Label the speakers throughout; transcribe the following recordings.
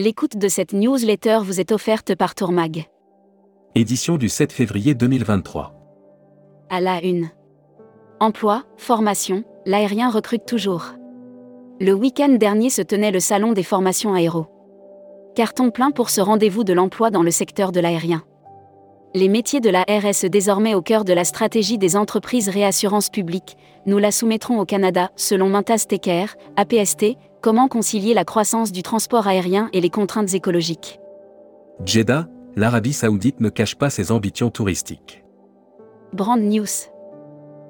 Speaker 1: L'écoute de cette newsletter vous est offerte par Tourmag.
Speaker 2: Édition du 7 février 2023.
Speaker 1: À la une. Emploi, formation, l'aérien recrute toujours. Le week-end dernier se tenait le salon des formations aéro. Carton plein pour ce rendez-vous de l'emploi dans le secteur de l'aérien. Les métiers de la RS désormais au cœur de la stratégie des entreprises réassurance publique, nous la soumettrons au Canada, selon Mintas Tecker, APST, comment concilier la croissance du transport aérien et les contraintes écologiques.
Speaker 2: Jeddah, l'Arabie Saoudite ne cache pas ses ambitions touristiques.
Speaker 1: Brand News.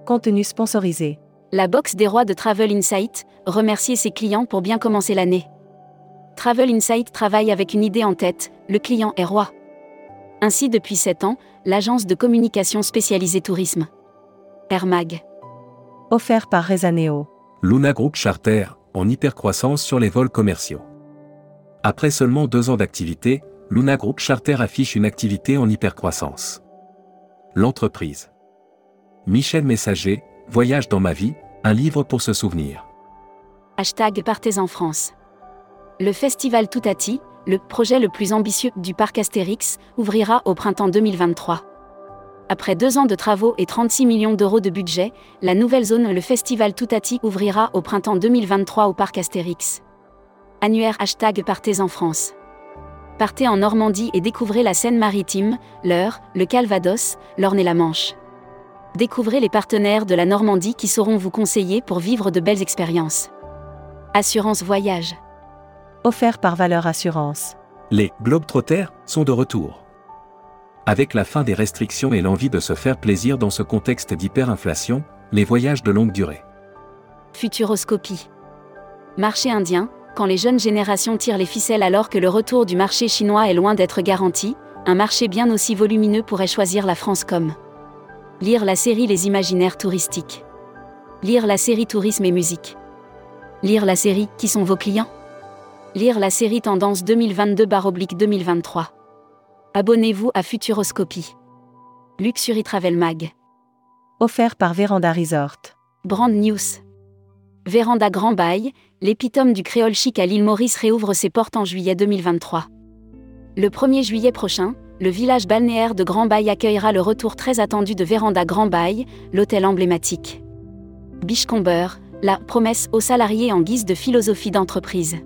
Speaker 3: Contenu sponsorisé.
Speaker 1: La box des rois de Travel Insight, remercier ses clients pour bien commencer l'année. Travel Insight travaille avec une idée en tête, le client est roi. Ainsi depuis 7 ans, l'agence de communication spécialisée tourisme. Air Mag.
Speaker 3: Offert par Rezaneo.
Speaker 2: Luna Group Charter, en hypercroissance sur les vols commerciaux. Après seulement deux ans d'activité, Luna Group Charter affiche une activité en hypercroissance. L'entreprise. Michel Messager, Voyage dans ma vie, un livre pour se souvenir.
Speaker 1: Hashtag Partez en France. Le festival Toutati, le projet le plus ambitieux du parc Astérix, ouvrira au printemps 2023. Après deux ans de travaux et 36 millions d'euros de budget, la nouvelle zone Le Festival Toutati ouvrira au printemps 2023 au parc Astérix. Annuaire hashtag Partez en France. Partez en Normandie et découvrez la Seine-Maritime, l'Eure, le Calvados, l'Orne et la Manche. Découvrez les partenaires de la Normandie qui sauront vous conseiller pour vivre de belles expériences. Assurance Voyage.
Speaker 3: Offert par Valeur Assurance.
Speaker 2: Les Globetrotters sont de retour. Avec la fin des restrictions et l'envie de se faire plaisir dans ce contexte d'hyperinflation, les voyages de longue durée.
Speaker 1: Futuroscopie. Marché indien, quand les jeunes générations tirent les ficelles alors que le retour du marché chinois est loin d'être garanti, un marché bien aussi volumineux pourrait choisir la France comme. Lire la série Les imaginaires touristiques. Lire la série Tourisme et musique. Lire la série Qui sont vos clients? Lire la série Tendance 2022-2023. Abonnez-vous à Futuroscopie. Luxury Travel Mag.
Speaker 3: Offert par Véranda Resort.
Speaker 1: Brand News. Véranda Grand Bail, l'épitome du créole chic à l'île Maurice réouvre ses portes en juillet 2023. Le 1er juillet prochain, le village balnéaire de Grand Bail accueillera le retour très attendu de Véranda Grand Bail, l'hôtel emblématique. Bichcomber, la promesse aux salariés en guise de philosophie d'entreprise.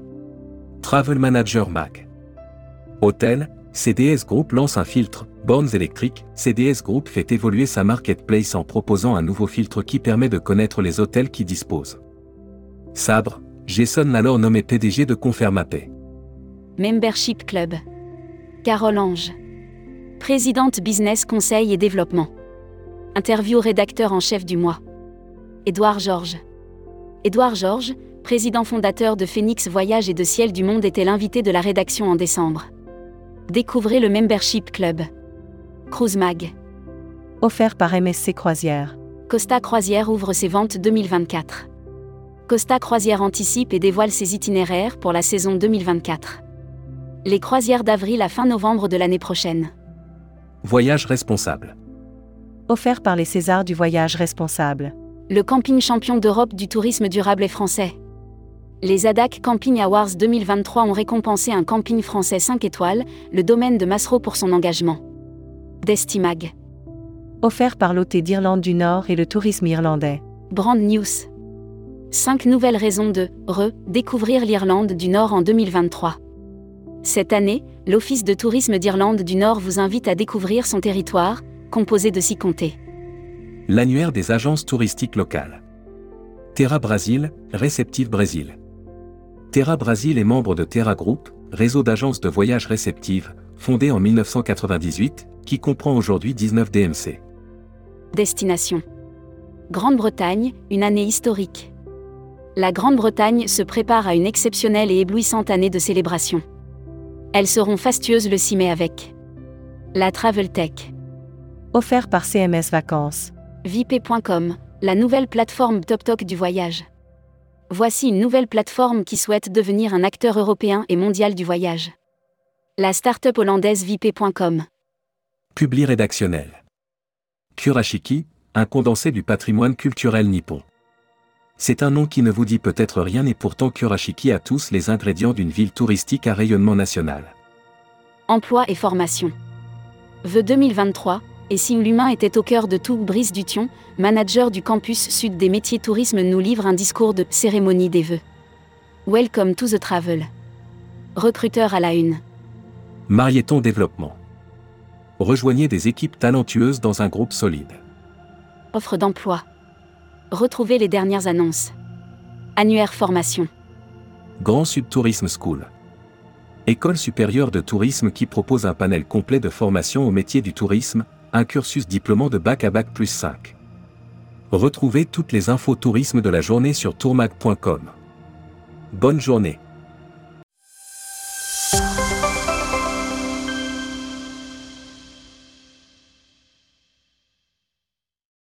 Speaker 2: Travel Manager Mag. Hôtel, CDS Group lance un filtre, bornes électriques, CDS Group fait évoluer sa marketplace en proposant un nouveau filtre qui permet de connaître les hôtels qui disposent. Sabre, Jason alors nommé PDG de Confermapay.
Speaker 1: Membership Club. Carole Ange. Présidente Business Conseil et Développement. Interview rédacteur en chef du mois. Édouard Georges. Édouard Georges, président fondateur de Phoenix Voyage et de Ciel du Monde était l'invité de la rédaction en décembre. Découvrez le Membership Club. Cruise Mag.
Speaker 3: Offert par MSC Croisière.
Speaker 1: Costa Croisière ouvre ses ventes 2024. Costa Croisière anticipe et dévoile ses itinéraires pour la saison 2024. Les croisières d'avril à fin novembre de l'année prochaine.
Speaker 2: Voyage responsable.
Speaker 3: Offert par les Césars du voyage responsable.
Speaker 1: Le camping champion d'Europe du tourisme durable est français. Les ADAC Camping Awards 2023 ont récompensé un camping français 5 étoiles, le domaine de Massereau pour son engagement. Destimag.
Speaker 3: Offert par l'OT d'Irlande du Nord et le tourisme irlandais.
Speaker 1: Brand News. 5 nouvelles raisons de redécouvrir l'Irlande du Nord en 2023. Cette année, l'Office de tourisme d'Irlande du Nord vous invite à découvrir son territoire, composé de six comtés.
Speaker 2: L'annuaire des agences touristiques locales. Terra Brasil, réceptive Brésil. Terra Brasil est membre de Terra Group, réseau d'agences de voyage réceptives, fondé en 1998, qui comprend aujourd'hui 19 DMC.
Speaker 1: Destination. Grande-Bretagne, une année historique. La Grande-Bretagne se prépare à une exceptionnelle et éblouissante année de célébration. Elles seront fastueuses le 6 mai avec la Travel Tech.
Speaker 3: Offert par CMS Vacances.
Speaker 1: VIP.com, la nouvelle plateforme TopTok du voyage. Voici une nouvelle plateforme qui souhaite devenir un acteur européen et mondial du voyage. La start-up hollandaise VIP.com.
Speaker 2: Publi rédactionnel. Kurashiki, un condensé du patrimoine culturel nippon. C'est un nom qui ne vous dit peut-être rien et pourtant Kurashiki a tous les ingrédients d'une ville touristique à rayonnement national.
Speaker 1: Emploi et formation. Vœux 2023, et si l'humain était au cœur de tout, Brice Dution, manager du campus sud des métiers tourisme, nous livre un discours de cérémonie des vœux. Welcome to the travel. Recruteur à la une.
Speaker 2: Marieton Développement. Rejoignez des équipes talentueuses dans un groupe solide.
Speaker 1: Offre d'emploi. Retrouvez les dernières annonces. Annuaire formation.
Speaker 2: Grand Sud Tourisme School. École supérieure de tourisme qui propose un panel complet de formation au métier du tourisme, un cursus diplômant de bac à bac plus 5. Retrouvez toutes les infos tourisme de la journée sur tourmag.com. Bonne journée.